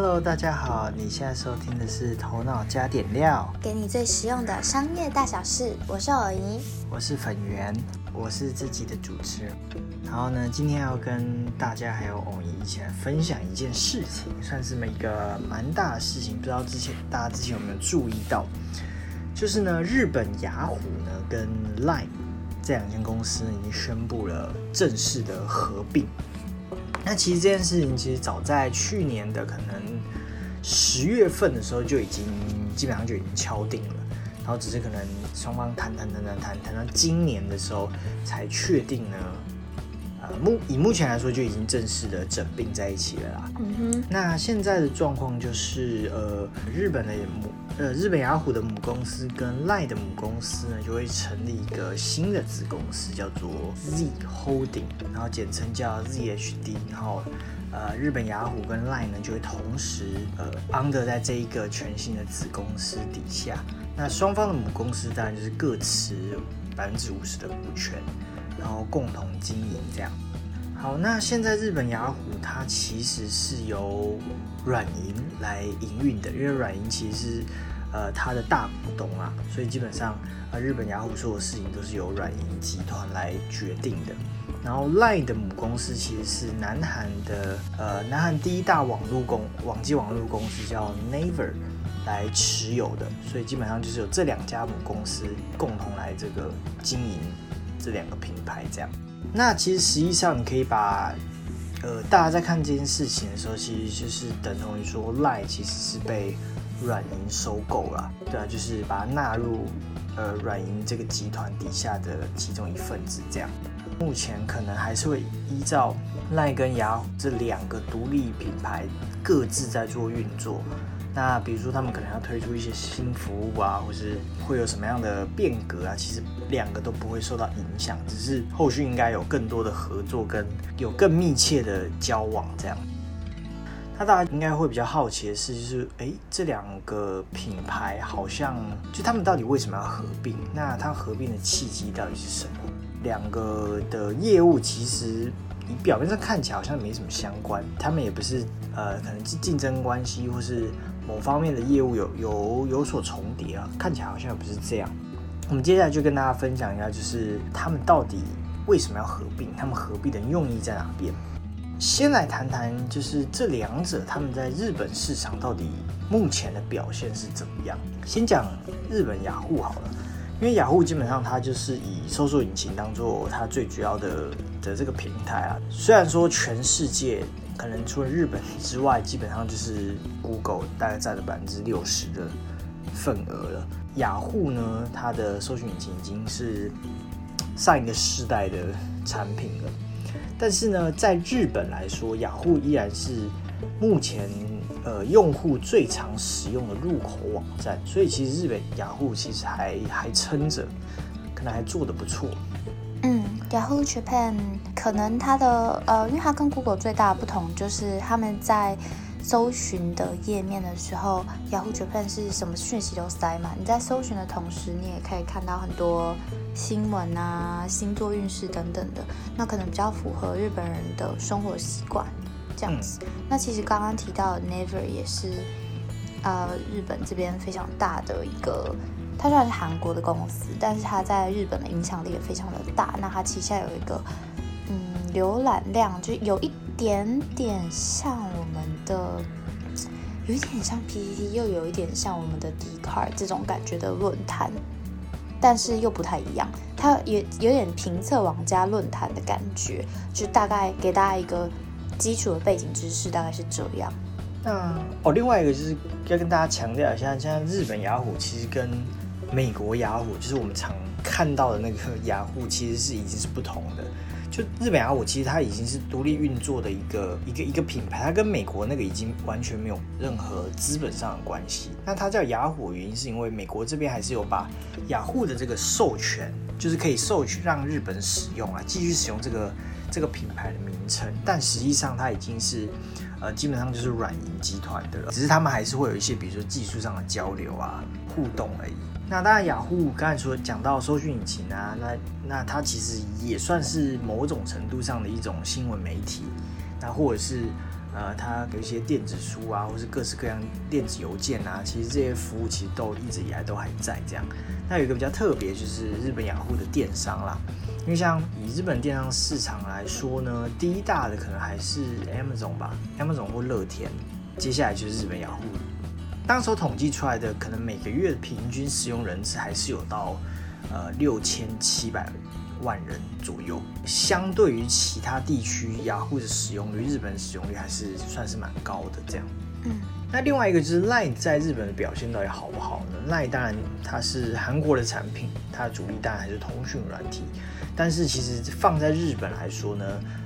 Hello，大家好，你现在收听的是《头脑加点料》，给你最实用的商业大小事。我是偶怡，我是粉圆，我是自己的主持人。然后呢，今天要跟大家还有偶怡一起来分享一件事情，算是一个蛮大的事情。不知道之前大家之前有没有注意到，就是呢，日本雅虎呢跟 Line 这两间公司已经宣布了正式的合并。那其实这件事情，其实早在去年的可能十月份的时候就已经基本上就已经敲定了，然后只是可能双方谈谈谈谈谈谈到今年的时候才确定呢。呃，目以目前来说就已经正式的整并在一起了啦。嗯哼。那现在的状况就是，呃，日本的母。呃，日本雅虎的母公司跟 LINE 的母公司呢，就会成立一个新的子公司，叫做 Z Holding，然后简称叫 ZHD。然后，呃，日本雅虎跟 LINE 呢，就会同时呃 under 在这一个全新的子公司底下。那双方的母公司当然就是各持百分之五十的股权，然后共同经营这样。好，那现在日本雅虎它其实是由软银来营运的，因为软银其实是呃它的大股东啊，所以基本上呃日本雅虎所有事情都是由软银集团来决定的。然后 LINE 的母公司其实是南韩的呃南韩第一大网络公网际网络公司叫 Naver 来持有的，所以基本上就是有这两家母公司共同来这个经营这两个品牌这样。那其实实际上，你可以把，呃，大家在看这件事情的时候，其实就是等同于说赖其实是被软银收购了，对啊，就是把它纳入呃软银这个集团底下的其中一份子这样。目前可能还是会依照赖跟雅虎这两个独立品牌各自在做运作。那比如说他们可能要推出一些新服务啊，或是会有什么样的变革啊，其实两个都不会受到影响，只是后续应该有更多的合作跟有更密切的交往这样。那大家应该会比较好奇的是，就是哎，这两个品牌好像就他们到底为什么要合并？那它合并的契机到底是什么？两个的业务其实你表面上看起来好像没什么相关，他们也不是呃，可能是竞争关系或是。某方面的业务有有有所重叠啊，看起来好像也不是这样。我们接下来就跟大家分享一下，就是他们到底为什么要合并，他们合并的用意在哪边。先来谈谈，就是这两者他们在日本市场到底目前的表现是怎么样。先讲日本雅虎好了，因为雅虎基本上它就是以搜索引擎当做它最主要的的这个平台啊。虽然说全世界。可能除了日本之外，基本上就是 Google 大概占了百分之六十的份额了。雅虎呢，它的搜索引擎已经是上一个世代的产品了。但是呢，在日本来说，雅虎依然是目前呃用户最常使用的入口网站。所以其实日本雅虎其实还还撑着，可能还做得不错。嗯，Yahoo Japan 可能它的呃，因为它跟 Google 最大的不同就是他们在搜寻的页面的时候，Yahoo Japan 是什么讯息都塞嘛。你在搜寻的同时，你也可以看到很多新闻啊、星座运势等等的，那可能比较符合日本人的生活习惯这样子。那其实刚刚提到的 Never 也是呃日本这边非常大的一个。它虽然是韩国的公司，但是它在日本的影响力也非常的大。那它旗下有一个，嗯，浏览量就有一点点像我们的，有一点像 PPT，又有一点像我们的 d c a r 这种感觉的论坛，但是又不太一样。它也有点评测网加论坛的感觉，就大概给大家一个基础的背景知识，大概是这样。那哦，另外一个就是要跟大家强调一下，现在日本雅虎其实跟美国雅虎就是我们常看到的那个雅虎，其实是已经是不同的。就日本雅虎，其实它已经是独立运作的一个一个一个品牌，它跟美国那个已经完全没有任何资本上的关系。那它叫雅虎，原因是因为美国这边还是有把雅虎的这个授权，就是可以授权让日本使用啊，继续使用这个这个品牌的名称。但实际上它已经是呃基本上就是软银集团的了，只是他们还是会有一些比如说技术上的交流啊互动而已。那当然，雅虎刚才说讲到搜寻引擎啊，那那它其实也算是某种程度上的一种新闻媒体，那或者是呃，它有一些电子书啊，或是各式各样电子邮件啊，其实这些服务其实都一直以来都还在这样。那有一个比较特别，就是日本雅虎的电商啦。因为像以日本电商市场来说呢，第一大的可能还是 Amazon 吧，Amazon 或乐天，接下来就是日本雅虎。当时统计出来的，可能每个月的平均使用人次还是有到呃六千七百万人左右。相对于其他地区，雅虎的使用率，日本使用率还是算是蛮高的。这样，嗯。那另外一个就是 Line 在日本的表现到底好不好呢？Line 当然它是韩国的产品，它的主力当然还是通讯软体。但是其实放在日本来说呢，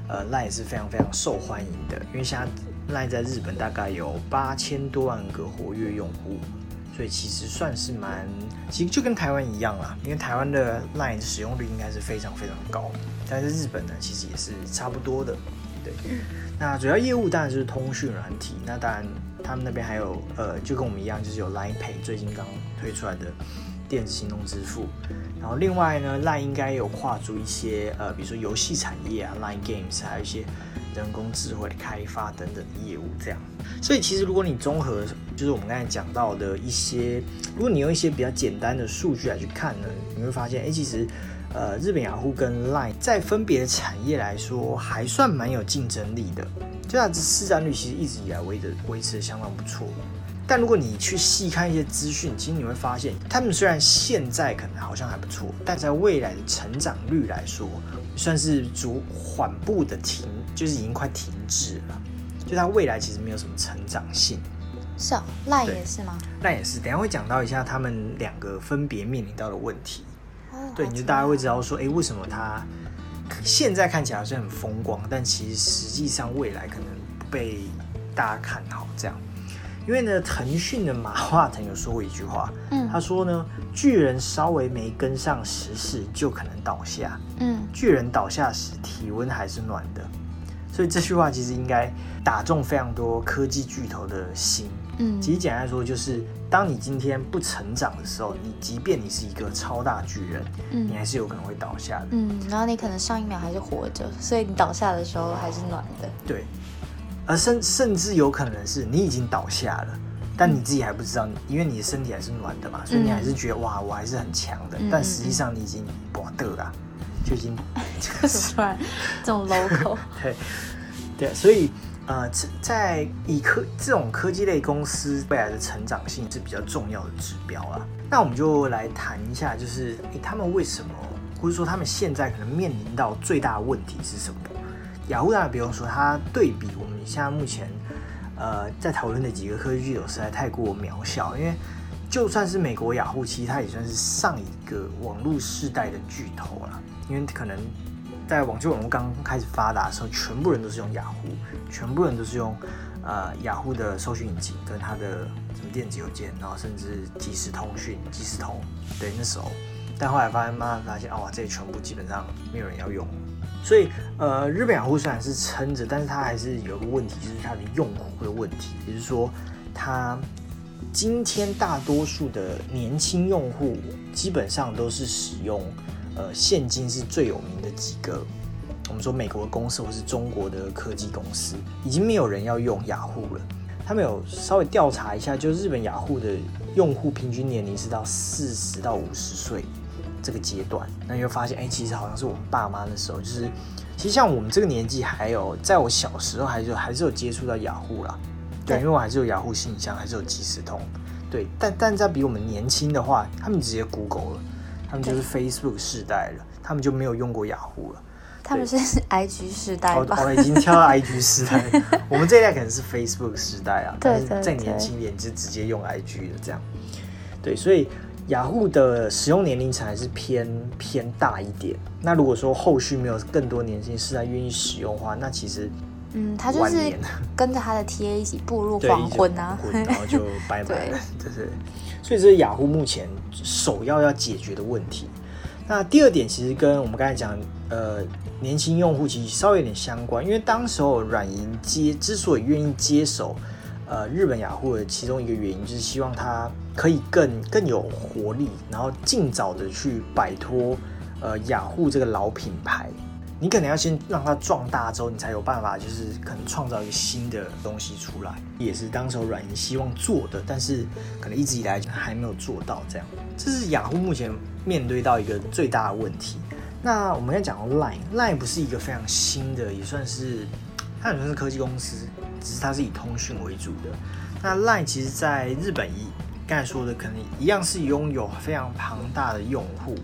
呃，Line 是非常非常受欢迎的，因为现在 Line 在日本大概有八千多万个活跃用户，所以其实算是蛮，其实就跟台湾一样啦，因为台湾的 Line 使用率应该是非常非常高，但是日本呢，其实也是差不多的，对。那主要业务当然就是通讯软体，那当然。他们那边还有呃，就跟我们一样，就是有 Line Pay 最近刚推出来的电子行动支付。然后另外呢，Line 应该有跨足一些呃，比如说游戏产业啊，Line Games，还有一些人工智慧开发等等的业务这样。所以其实如果你综合就是我们刚才讲到的一些，如果你用一些比较简单的数据来去看呢，你会发现，哎，其实呃，日本雅虎跟 Line 在分别的产业来说，还算蛮有竞争力的。这样子市占率其实一直以来维的维持的相当不错，但如果你去细看一些资讯，其实你会发现，他们虽然现在可能好像还不错，但在未来的成长率来说，算是逐缓步的停，就是已经快停滞了。就它未来其实没有什么成长性。是啊，赖也是吗？赖也是，等下会讲到一下他们两个分别面临到的问题。对，你就大家会知道说，哎，为什么它？现在看起来是很风光，但其实实际上未来可能不被大家看好。这样，因为呢，腾讯的马化腾有说过一句话，嗯，他说呢，巨人稍微没跟上时势，就可能倒下。嗯，巨人倒下时，体温还是暖的。所以这句话其实应该打中非常多科技巨头的心。嗯，其实简单来说就是。当你今天不成长的时候，你即便你是一个超大巨人，嗯，你还是有可能会倒下的，嗯，然后你可能上一秒还是活着，所以你倒下的时候还是暖的，对，而甚甚至有可能是你已经倒下了，但你自己还不知道，因为你的身体还是暖的嘛，所以你还是觉得哇，我还是很强的，但实际上你已经不得了，就已经 突然这种 local，对对，所以。呃，在以科这种科技类公司未来的成长性是比较重要的指标啊。那我们就来谈一下，就是诶，他们为什么，或者说他们现在可能面临到最大的问题是什么？雅虎当然不用说，它对比我们现在目前呃在讨论的几个科技巨头实在太过渺小。因为就算是美国雅虎，其实它也算是上一个网络世代的巨头了，因为可能。在网际网络刚开始发达的时候，全部人都是用雅虎，全部人都是用呃雅虎的搜寻引擎跟它的什么电子邮件，然后甚至即时通讯、即时通。对，那时候，但后来发现，慢慢发现，哦，这些全部基本上没有人要用。所以，呃，日本雅虎虽然是撑着，但是它还是有个问题，就是它的用户的问题，也就是说，它今天大多数的年轻用户基本上都是使用。呃，现今是最有名的几个，我们说美国的公司或是中国的科技公司，已经没有人要用雅虎了。他们有稍微调查一下，就日本雅虎的用户平均年龄是到四十到五十岁这个阶段，那你会发现，哎，其实好像是我们爸妈的时候，就是其实像我们这个年纪，还有在我小时候，还是还是有接触到雅虎啦。对，因为我还是有雅虎信箱，还是有即时通，对，但但在比我们年轻的话，他们直接 Google 了。他们就是 Facebook 世代了，他们就没有用过雅虎了。他们是 IG 世代吧？哦，已经 跳到 IG 时代。我们这一代可能是 Facebook 时代啊，但是再年轻一点就直接用 IG 了。这样，对，所以雅虎的使用年龄层还是偏偏大一点。那如果说后续没有更多年轻世代愿意使用的话，那其实嗯，他就是跟着他的 TA 一起步入黄昏啊，然后就 拜拜了，就是。所以这是雅虎目前首要要解决的问题。那第二点其实跟我们刚才讲，呃，年轻用户其实稍微有点相关，因为当时候软银接之所以愿意接手，呃，日本雅虎的其中一个原因就是希望它可以更更有活力，然后尽早的去摆脱呃雅虎这个老品牌。你可能要先让它壮大之后，你才有办法，就是可能创造一个新的东西出来，也是当时候软银希望做的，但是可能一直以来还没有做到这样。这是雅虎目前面对到一个最大的问题。那我们要讲到 Line，Line 不是一个非常新的，也算是它也算是科技公司，只是它是以通讯为主的。那 Line 其实在日本一刚才说的，可能一样是拥有非常庞大的用户。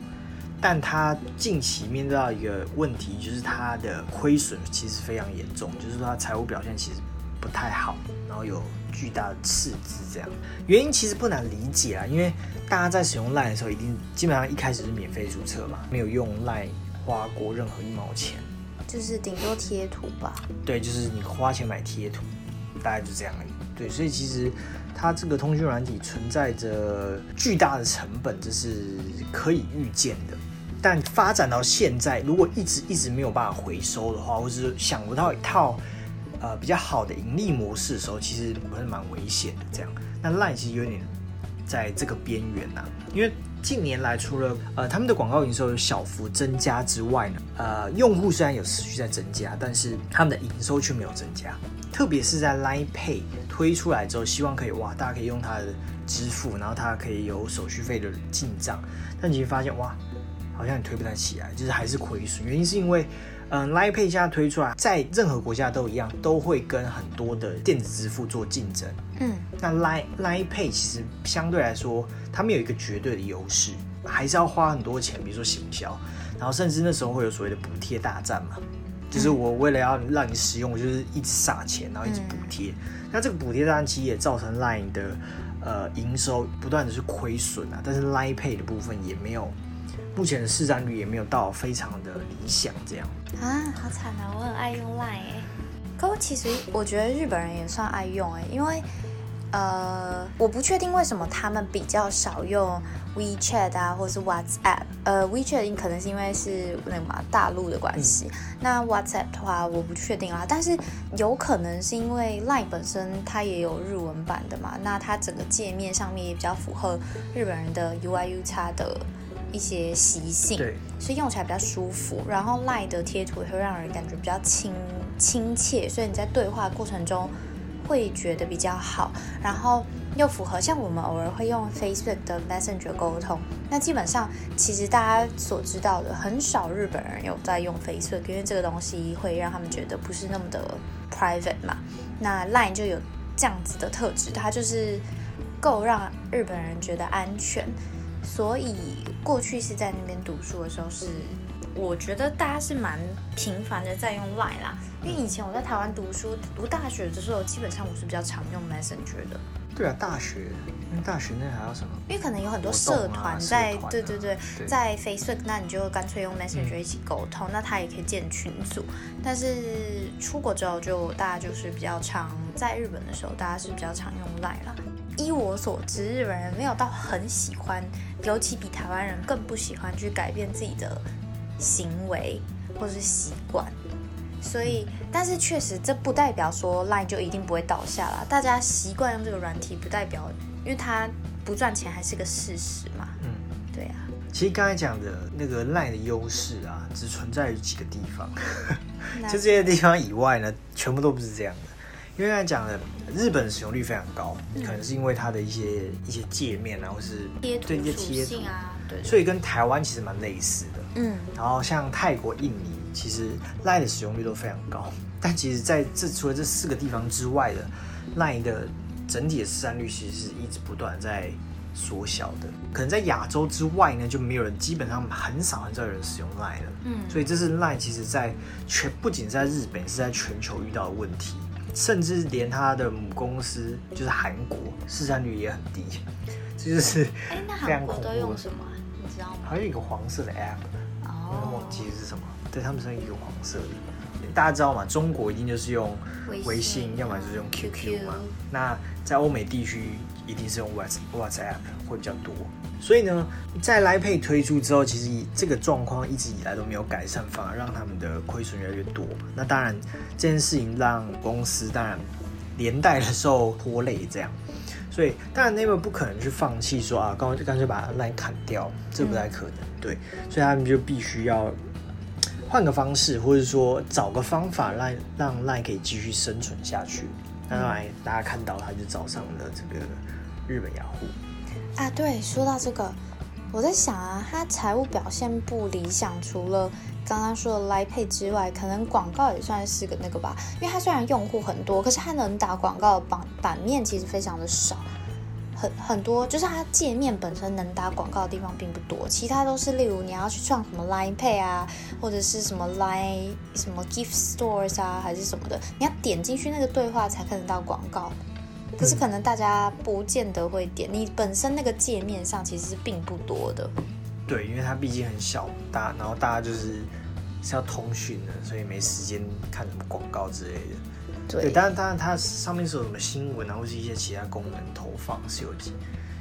但他近期面对到一个问题，就是他的亏损其实非常严重，就是说他财务表现其实不太好，然后有巨大的赤字这样。原因其实不难理解啊，因为大家在使用 LINE 的时候，一定基本上一开始是免费注册嘛，没有用 LINE 花过任何一毛钱，就是顶多贴图吧。对，就是你花钱买贴图，大概就这样而已。对，所以其实它这个通讯软体存在着巨大的成本，这是可以预见的。但发展到现在，如果一直一直没有办法回收的话，或是想不到一套呃比较好的盈利模式的时候，其实还是蛮危险的。这样，那 Line 其实有点在这个边缘呐，因为近年来除了呃他们的广告营收有小幅增加之外呢，呃用户虽然有持续在增加，但是他们的营收却没有增加。特别是在 Line Pay 推出来之后，希望可以哇，大家可以用它的支付，然后它可以有手续费的进账，但你会发现哇。好像也推不太起来，就是还是亏损。原因是因为，嗯，Line Pay 现在推出来，在任何国家都一样，都会跟很多的电子支付做竞争。嗯，那 Line Line Pay 其实相对来说，他们有一个绝对的优势，还是要花很多钱，比如说行销，然后甚至那时候会有所谓的补贴大战嘛，就是我为了要让你使用，我就是一直撒钱，然后一直补贴。那这个补贴大战其实也造成 Line 的呃营收不断的是亏损啊，但是 Line Pay 的部分也没有。目前的市占率也没有到非常的理想，这样啊，好惨啊！我很爱用 Line 哎，可我其实我觉得日本人也算爱用哎，因为呃，我不确定为什么他们比较少用 WeChat 啊，或者是 WhatsApp。呃，WeChat 可能是因为是那个嘛大陆的关系，那 WhatsApp 的话我不确定啊，但是有可能是因为 Line 本身它也有日文版的嘛，那它整个界面上面也比较符合日本人的 UIU 叉的。一些习性，对，所以用起来比较舒服。然后赖的贴图也会让人感觉比较亲亲切，所以你在对话过程中会觉得比较好。然后又符合像我们偶尔会用 Facebook 的 Messenger 沟通，那基本上其实大家所知道的，很少日本人有在用 Facebook，因为这个东西会让他们觉得不是那么的 private 嘛。那 Line 就有这样子的特质，它就是够让日本人觉得安全。所以过去是在那边读书的时候，是我觉得大家是蛮频繁的在用 Line 啦。因为以前我在台湾读书读大学的时候，基本上我是比较常用 Messenger 的。对啊，大学，因为大学那还有什么？因为可能有很多社团在，对对对，在 Facebook，那你就干脆用 Messenger 一起沟通，那他也可以建群组。但是出国之后，就大家就是比较常在日本的时候，大家是比较常用 Line 啦。依我所知，日本人没有到很喜欢，尤其比台湾人更不喜欢去改变自己的行为或者是习惯。所以，但是确实这不代表说 Line 就一定不会倒下了。大家习惯用这个软体，不代表因为它不赚钱还是个事实嘛。嗯，对啊。其实刚才讲的那个 Line 的优势啊，只存在于几个地方，就这些地方以外呢，全部都不是这样的。因为刚才讲的，日本使用率非常高，可能是因为它的一些一些界面啊，或是对一些贴图啊，对，所以跟台湾其实蛮类似的。嗯，然后像泰国、印尼，其实 Line 的使用率都非常高，但其实在这除了这四个地方之外的 Line 的整体的市占率其实是一直不断在缩小的。可能在亚洲之外呢，就没有人，基本上很少很少有人使用 Line 了。嗯，所以这是 Line 其实在全不仅在日本，是在全球遇到的问题。甚至连他的母公司就是韩国市占率也很低，这就是非常恐怖都用什么？你知道吗？好像有一个黄色的 app，我，忘记是什么？对他们是一个黄色的，大家知道吗？中国一定就是用微信，要么就是用 QQ 嘛。那在欧美地区一定是用 Whats WhatsApp 会比较多。所以呢，在 Line Pay 推出之后，其实这个状况一直以来都没有改善，反而让他们的亏损越来越多。那当然，这件事情让公司当然连带的受拖累，这样。所以当然 Naver 不可能去放弃说啊，刚刚就干脆把 Line 砍掉，这不太可能。对，所以他们就必须要换个方式，或者说找个方法让让 Line 可以继续生存下去。那来大家看到他就找上了这个日本雅虎。啊，对，说到这个，我在想啊，它财务表现不理想，除了刚刚说的 Line Pay 之外，可能广告也算是个那个吧。因为它虽然用户很多，可是它能打广告的版版面其实非常的少，很很多就是它界面本身能打广告的地方并不多，其他都是例如你要去创什么 Line Pay 啊，或者是什么 Line 什么 Gift Stores 啊，还是什么的，你要点进去那个对话才看得到广告。可是可能大家不见得会点，你本身那个界面上其实是并不多的。对，因为它毕竟很小大，然后大家就是是要通讯的，所以没时间看什么广告之类的。对，当然当然它上面是有什么新闻啊，或是一些其他功能投放是有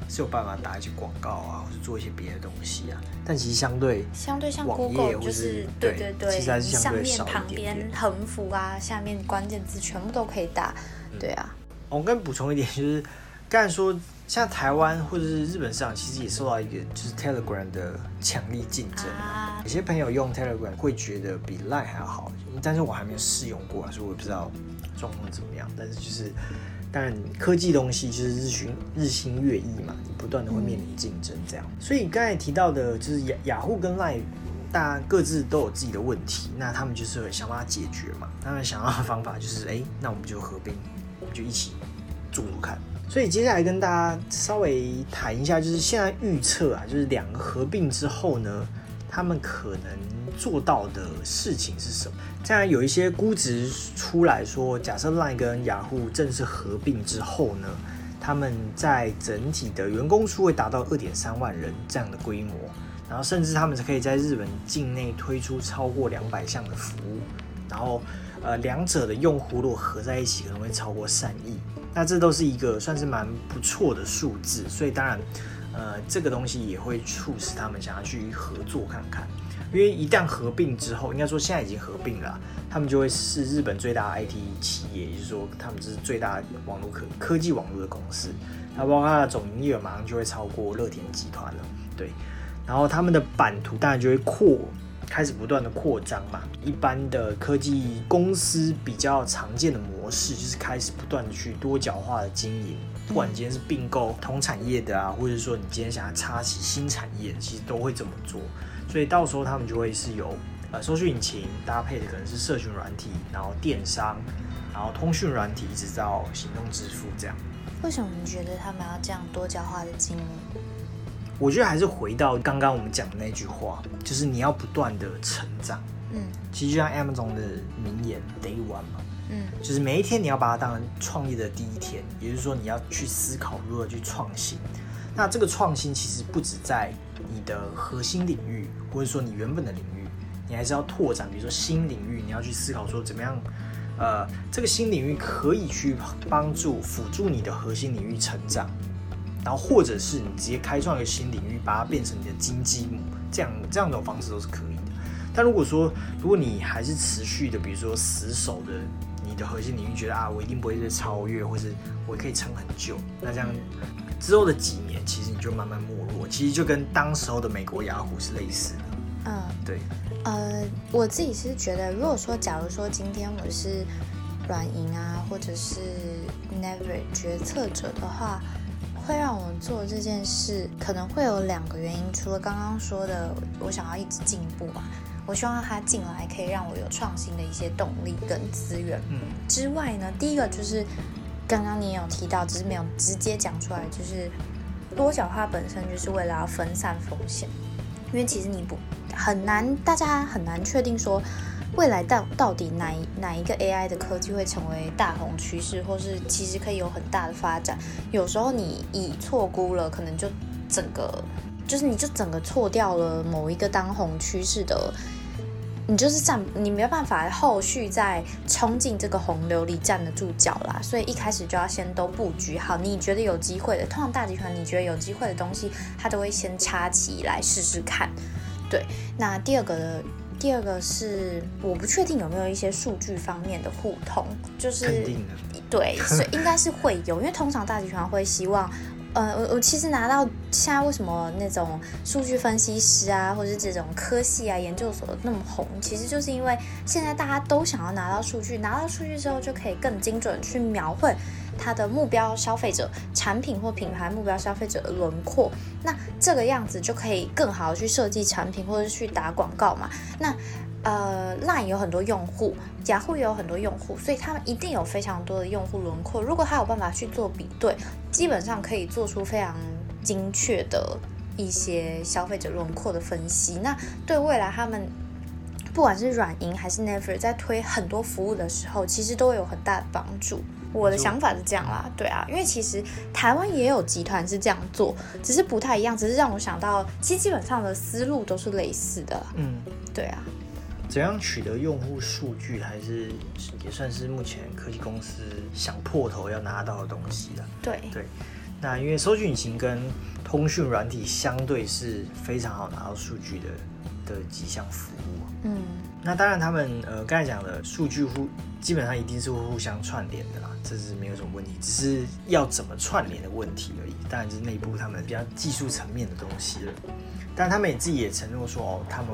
是有办法打一些广告啊，或者做一些别的东西啊。但其实相对相对像网 Google 页或就是对对对，其实还是相上对少面旁一点点边。横幅啊，下面关键字全部都可以打。对啊，我跟补充一点，就是刚才说，像台湾或者是日本市场，其实也受到一个就是 Telegram 的强力竞争。啊，有些朋友用 Telegram 会觉得比 Line 还要好，但是我还没有试用过啊，所以我也不知道状况怎么样。但是就是，当然科技东西就是日新日新月异嘛，你不断的会面临竞争这样。所以刚才提到的，就是雅雅虎跟 Line，大家各自都有自己的问题，那他们就是会想办法解决嘛。他们想要的方法就是，哎、那我们就合并，我们就一起做做看。所以接下来跟大家稍微谈一下，就是现在预测啊，就是两个合并之后呢，他们可能做到的事情是什么？这样有一些估值出来说，假设 Line 跟雅虎正式合并之后呢，他们在整体的员工数会达到二点三万人这样的规模，然后甚至他们可以在日本境内推出超过两百项的服务，然后呃两者的用户如果合在一起，可能会超过三亿。那这都是一个算是蛮不错的数字，所以当然，呃，这个东西也会促使他们想要去合作看看，因为一旦合并之后，应该说现在已经合并了，他们就会是日本最大的 IT 企业，也就是说他们这是最大网络科科技网络的公司，那包括它的总营业额马上就会超过乐天集团了，对，然后他们的版图当然就会扩。开始不断的扩张嘛，一般的科技公司比较常见的模式就是开始不断的去多角化的经营，不管今天是并购同产业的啊，或者说你今天想要插起新产业，其实都会这么做。所以到时候他们就会是有呃搜索引擎搭配的可能是社群软体，然后电商，然后通讯软体，一直到行动支付这样。为什么你觉得他们要这样多角化的经营？我觉得还是回到刚刚我们讲的那句话，就是你要不断的成长。嗯其实就像 Amazon 的名言 “Day One” 嘛，嗯就是每一天你要把它当成创业的第一天，也就是说你要去思考如何去创新。那这个创新其实不止在你的核心领域，或者说你原本的领域，你还是要拓展，比如说新领域，你要去思考说怎么样，呃，这个新领域可以去帮助辅助你的核心领域成长。然后或者是你直接开创一个新领域，把它变成你的金鸡母，这样这样的方式都是可以的。但如果说，如果你还是持续的，比如说死守的的核心领域，觉得啊，我一定不会被超越，或是我可以撑很久，那这样之后的几年，其实你就慢慢没落。其实就跟当时候的美国雅虎是类似的。嗯。对，呃，我自己是觉得，如果说假如说今天我是软银啊，或者是 Never 决策者的话，会让我做这件事，可能会有两个原因。除了刚刚说的，我想要一直进步嘛，我希望他进来可以让我有创新的一些动力跟资源嗯之外呢，第一个就是刚刚你也有提到，只是没有直接讲出来，就是多角化本身就是为了要分散风险，因为其实你不很难，大家很难确定说未来到到底哪一哪一个 AI 的科技会成为大红趋势，或是其实可以有很大的发展。有时候你以错估了，可能就整个就是你就整个错掉了某一个当红趋势的。你就是站，你没有办法后续再冲进这个洪流里站得住脚啦，所以一开始就要先都布局好。你觉得有机会的，通常大集团你觉得有机会的东西，它都会先插起来试试看。对，那第二个的，第二个是我不确定有没有一些数据方面的互通，就是。对，所以应该是会有，因为通常大集团会希望，呃，我我其实拿到现在为什么那种数据分析师啊，或者这种科系啊、研究所那么红，其实就是因为现在大家都想要拿到数据，拿到数据之后就可以更精准去描绘它的目标消费者、产品或品牌目标消费者的轮廓。那这个样子就可以更好的去设计产品，或者去打广告嘛。那呃，Line 有很多用户，雅虎也有很多用户，所以他们一定有非常多的用户轮廓。如果他有办法去做比对，基本上可以做出非常精确的一些消费者轮廓的分析。那对未来他们不管是软银还是 Never 在推很多服务的时候，其实都会有很大的帮助。我的想法是这样啦，对啊，因为其实台湾也有集团是这样做，只是不太一样，只是让我想到，其实基本上的思路都是类似的。嗯，对啊。怎样取得用户数据，还是也算是目前科技公司想破头要拿到的东西了。对对，那因为搜索引擎跟通讯软体相对是非常好拿到数据的的几项服务。嗯，那当然他们呃刚才讲的数据互基本上一定是会互相串联的啦，这是没有什么问题，只是要怎么串联的问题而已。当然是内部他们比较技术层面的东西了，但他们也自己也承诺说哦，他们。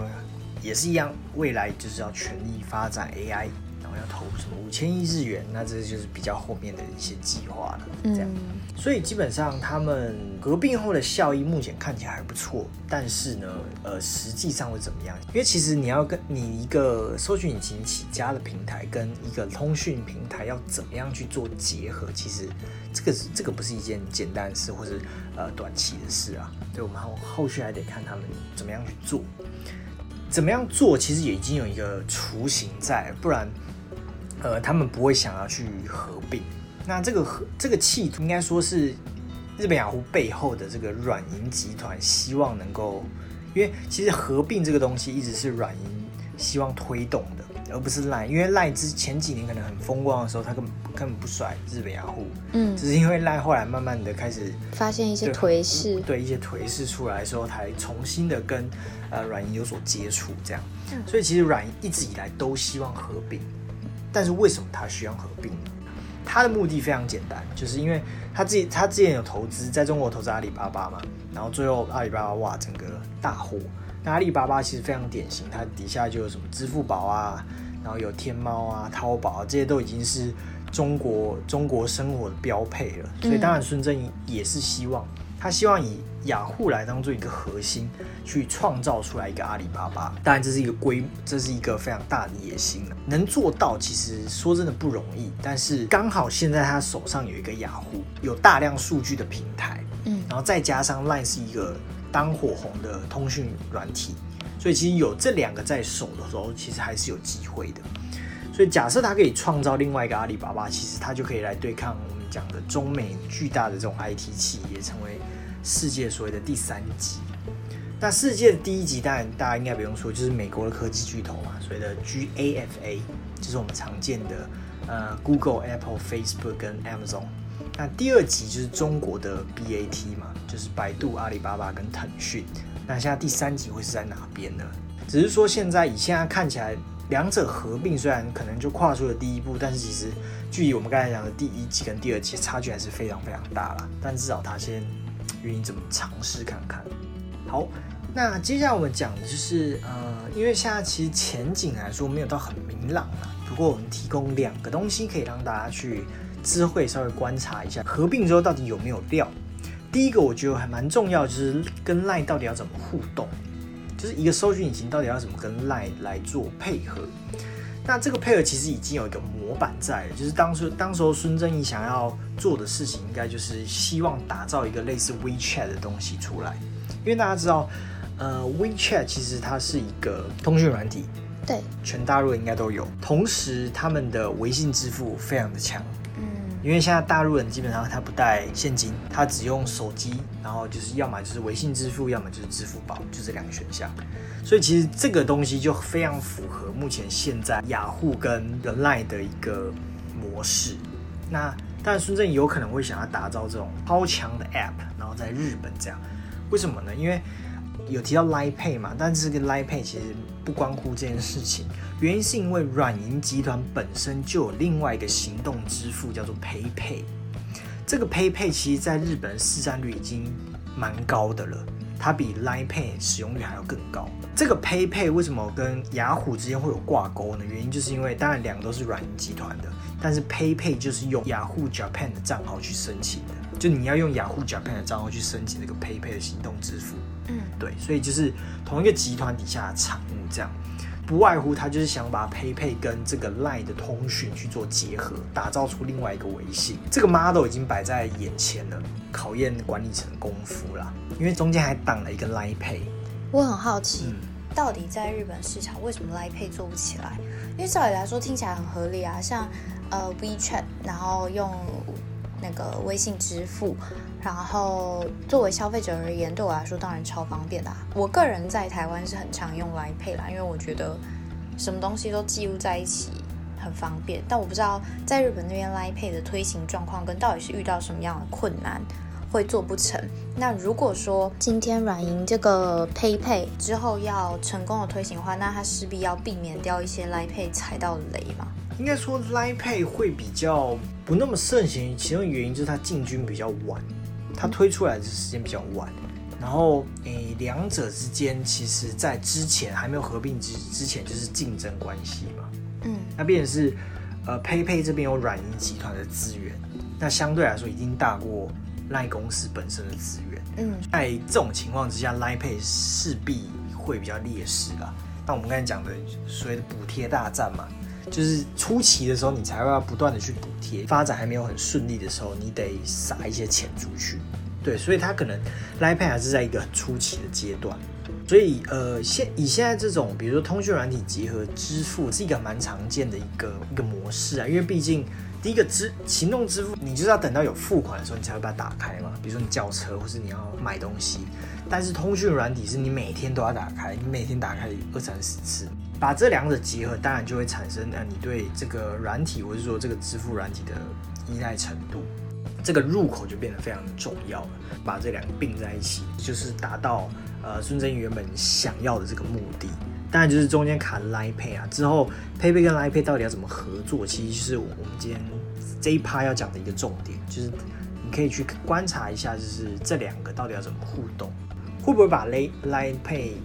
也是一样，未来就是要全力发展 AI，然后要投什么五千亿日元，那这就是比较后面的一些计划了。这样，所以基本上他们合并后的效益目前看起来还不错，但是呢，呃，实际上会怎么样？因为其实你要跟你一个搜索引擎起家的平台，跟一个通讯平台要怎么样去做结合，其实这个是这个不是一件简单的事，或是呃短期的事啊。对我们后后续还得看他们怎么样去做。怎么样做，其实也已经有一个雏形在，不然，呃，他们不会想要去合并。那这个合这个企图，应该说是日本雅虎背后的这个软银集团希望能够，因为其实合并这个东西一直是软银希望推动的。而不是赖，因为赖之前几年可能很风光的时候，他根本根本不甩日本雅虎，嗯，只是因为赖后来慢慢的开始发现一些颓势，对一些颓势出来的时候，才重新的跟呃软银有所接触，这样，所以其实软银一直以来都希望合并，但是为什么他需要合并呢？他的目的非常简单，就是因为他自己他之前有投资在中国投资阿里巴巴嘛，然后最后阿里巴巴哇整个大火。那阿里巴巴其实非常典型，它底下就有什么支付宝啊，然后有天猫啊、淘宝啊，这些都已经是中国中国生活的标配了。所以当然孙正义也是希望，他希望以雅虎来当做一个核心，去创造出来一个阿里巴巴。当然这是一个规，这是一个非常大的野心了。能做到其实说真的不容易，但是刚好现在他手上有一个雅虎，有大量数据的平台，嗯，然后再加上 Line 是一个。当火红的通讯软体，所以其实有这两个在手的时候，其实还是有机会的。所以假设它可以创造另外一个阿里巴巴，其实它就可以来对抗我们讲的中美巨大的这种 IT 企业，成为世界所谓的第三级。那世界的第一级，当然大家应该不用说，就是美国的科技巨头嘛，所谓的 GAFA，就是我们常见的呃 Google、Apple、Facebook 跟 Amazon。那第二级就是中国的 BAT 嘛，就是百度、阿里巴巴跟腾讯。那现在第三级会是在哪边呢？只是说现在以现在看起来，两者合并虽然可能就跨出了第一步，但是其实距离我们刚才讲的第一级跟第二级差距还是非常非常大了。但至少他先愿意这么尝试看看。好，那接下来我们讲的就是呃，因为现在其实前景来说没有到很明朗了，不过我们提供两个东西可以让大家去。智慧稍微观察一下合并之后到底有没有料。第一个我觉得还蛮重要，就是跟 Line 到底要怎么互动，就是一个搜索引擎到底要怎么跟 Line 来做配合。那这个配合其实已经有一个模板在了，就是当初当时候孙正义想要做的事情，应该就是希望打造一个类似 WeChat 的东西出来。因为大家知道，呃，WeChat 其实它是一个通讯软体，对，全大陆应该都有。同时，他们的微信支付非常的强。因为现在大陆人基本上他不带现金，他只用手机，然后就是要么就是微信支付，要么就是支付宝，就这两个选项。所以其实这个东西就非常符合目前现在雅虎跟人赖的一个模式。那但孙正有可能会想要打造这种超强的 App，然后在日本这样，为什么呢？因为有提到 Line Pay 嘛，但是这个 Line Pay 其实不关乎这件事情，原因是因为软银集团本身就有另外一个行动支付叫做 PayPay，这个 PayPay 其实在日本市占率已经蛮高的了，它比 Line Pay 使用率还要更高。这个 PayPay 为什么跟雅虎之间会有挂钩呢？原因就是因为当然两个都是软银集团的，但是 PayPay 就是用雅虎 Japan 的账号去申请的，就你要用雅虎 Japan 的账号去申请这个 PayPay 的行动支付。嗯，对，所以就是同一个集团底下的产物这样。不外乎他就是想把 PayPay 跟这个 Line 的通讯去做结合，打造出另外一个微信。这个 model 已经摆在眼前了，考验管理层功夫啦。因为中间还挡了一个 Line Pay。我很好奇，到底在日本市场为什么 Line Pay 做不起来？因为照理来说听起来很合理啊，像呃 WeChat，然后用那个微信支付，然后作为消费者而言，对我来说当然超方便的、我个人在台湾是很常用 lipad 啦，因为我觉得什么东西都记录在一起很方便。但我不知道在日本那边 Line Pay 的推行状况跟到底是遇到什么样的困难。会做不成。那如果说今天软银这个 PayPay 之后要成功的推行的话，那它势必要避免掉一些 Line Pay 踩到的雷嘛？应该说 Line Pay 会比较不那么盛行，其中原因就是它进军比较晚，它推出来的时间比较晚。然后，诶，两者之间其实在之前还没有合并之之前就是竞争关系嘛。嗯，那变成是，呃，PayPay 这边有软银集团的资源，那相对来说已经大过 Line 公司本身的资源。嗯，在这种情况之下，Line Pay 势必会比较劣势啦。那我们刚才讲的所谓的补贴大战嘛，就是初期的时候你才会要不断的去补贴，发展还没有很顺利的时候，你得撒一些钱出去。对，所以它可能 Line Pay 还是在一个很初期的阶段。所以呃，现以现在这种比如说通讯软体结合支付是一个蛮常见的一个一个模式啊，因为毕竟。第一个支行动支付，你就是要等到有付款的时候，你才会把它打开嘛。比如说你叫车，或是你要买东西。但是通讯软体是你每天都要打开，你每天打开二三十次，把这两者结合，当然就会产生呃你对这个软体，或是说这个支付软体的依赖程度，这个入口就变得非常重要了。把这两个并在一起，就是达到呃孙正义原本想要的这个目的。当然就是中间卡 Line Pay 啊，之后 PayPay 跟 Line Pay 到底要怎么合作，其实就是我们今天这一趴要讲的一个重点，就是你可以去观察一下，就是这两个到底要怎么互动，会不会把 Line Line Pay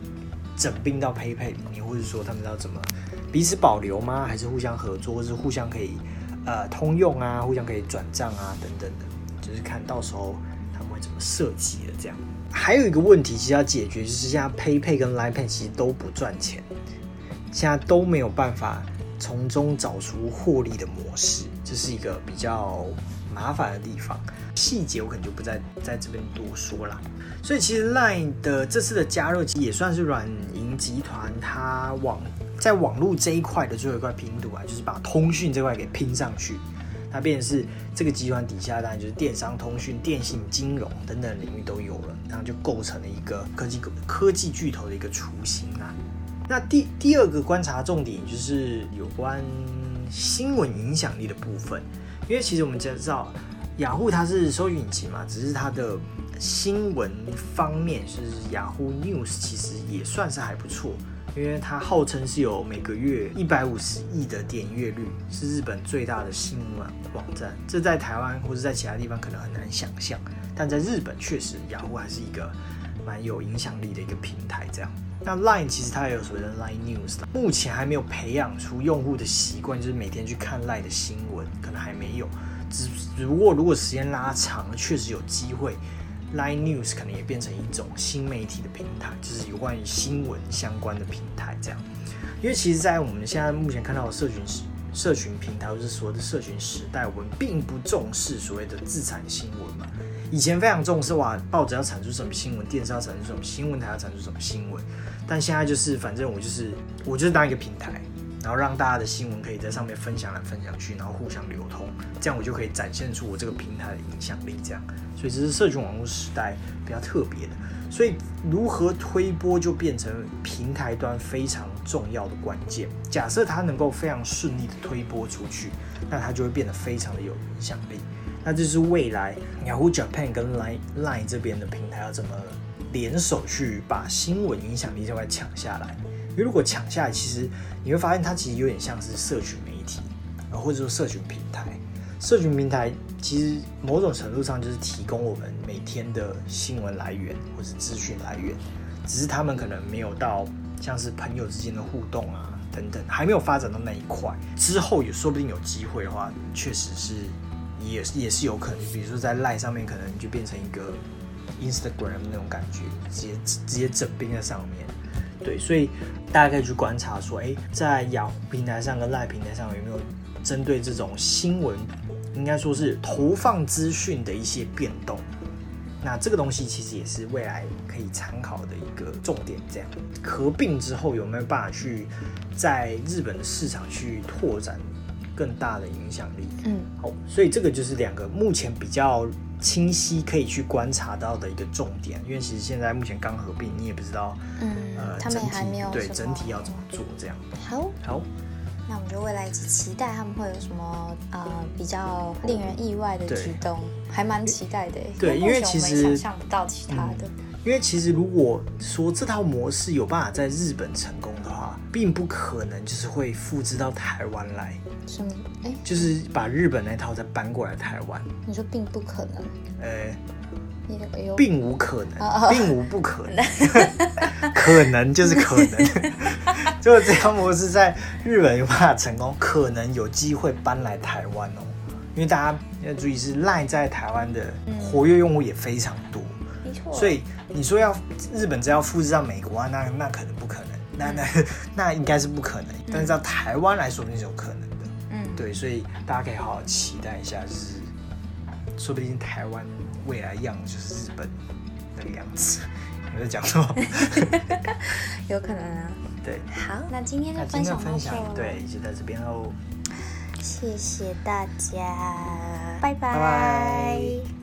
整并到 PayPay 里面，或者说他们要怎么彼此保留吗？还是互相合作，或是互相可以呃通用啊，互相可以转账啊等等的，就是看到时候他们会怎么设计的这样。还有一个问题，其实要解决，就是现在 PayPay 跟 Line Pay 其实都不赚钱，现在都没有办法从中找出获利的模式，这是一个比较麻烦的地方。细节我可能就不在在这边多说了。所以其实 Line 的这次的加入，其实也算是软银集团它网在网络这一块的最后一块拼图啊，就是把通讯这块给拼上去。它变成是这个集团底下，当然就是电商、通讯、电信、金融等等领域都有了，然后就构成了一个科技科技巨头的一个雏形啊。那第第二个观察重点就是有关新闻影响力的部分，因为其实我们知道雅虎它是搜索引擎嘛，只是它的新闻方面是雅虎 News，其实也算是还不错。因为它号称是有每个月一百五十亿的点阅率，是日本最大的新闻网站。这在台湾或者在其他地方可能很难想象，但在日本确实雅虎还是一个蛮有影响力的一个平台。这样，那 Line 其实它也有所谓的 Line News，目前还没有培养出用户的习惯，就是每天去看 Line 的新闻，可能还没有。只只不过如果时间拉长，确实有机会。Line News 可能也变成一种新媒体的平台，就是有关于新闻相关的平台这样。因为其实，在我们现在目前看到的社群时社群平台，或是所谓的社群时代，我们并不重视所谓的自产新闻嘛。以前非常重视哇，报纸要产出什么新闻，电视要产出什么新闻，台要产出什么新闻。但现在就是，反正我就是我就是当一个平台。然后让大家的新闻可以在上面分享来分享去，然后互相流通，这样我就可以展现出我这个平台的影响力。这样，所以这是社群网络时代比较特别的。所以如何推播就变成平台端非常重要的关键。假设它能够非常顺利的推播出去，那它就会变得非常的有影响力。那这是未来 Yahoo Japan 跟 Line Line 这边的平台要怎么联手去把新闻影响力这块抢下来。因为如果抢下来，其实你会发现它其实有点像是社群媒体，或者说社群平台。社群平台其实某种程度上就是提供我们每天的新闻来源或是资讯来源，只是他们可能没有到像是朋友之间的互动啊等等，还没有发展到那一块。之后也说不定有机会的话，确实是也也是有可能，比如说在赖上面可能就变成一个 Instagram 那种感觉，直接直接整并在上面。对，所以大家可以去观察说，哎，在雅虎平台上跟赖平台上有没有针对这种新闻，应该说是投放资讯的一些变动。那这个东西其实也是未来可以参考的一个重点。这样合并之后有没有办法去在日本的市场去拓展更大的影响力？嗯，好，所以这个就是两个目前比较清晰可以去观察到的一个重点。因为其实现在目前刚合并，你也不知道，嗯，呃，他们还没有对整体要怎么做这样。好，好，那我们就未来一起期待他们会有什么呃比较令人意外的举动，还蛮期待的。对因为其实想象不到其他的。因为其实如果说这套模式有办法在日本成功并不可能就是会复制到台湾来，什么？哎，就是把日本那套再搬过来台湾。你说并不可能，呃，并无可能哦，并无不可能，可能就是可能。如果这套模式在日本有办法成功，可能有机会搬来台湾哦。因为大家要注意是赖在台湾的活跃用户也非常多，没错。所以你说要日本只要复制到美国啊，那那可能不可能，那那那应该是不可能。但是到台湾来说，那是有可能的。嗯，对，所以大家可以好好期待一下，就是说不定台湾未来样子就是日本那个样子。我在讲什么？有可能啊。对，好，那今天的分享的分享对就在这边喽。谢谢大家，拜拜拜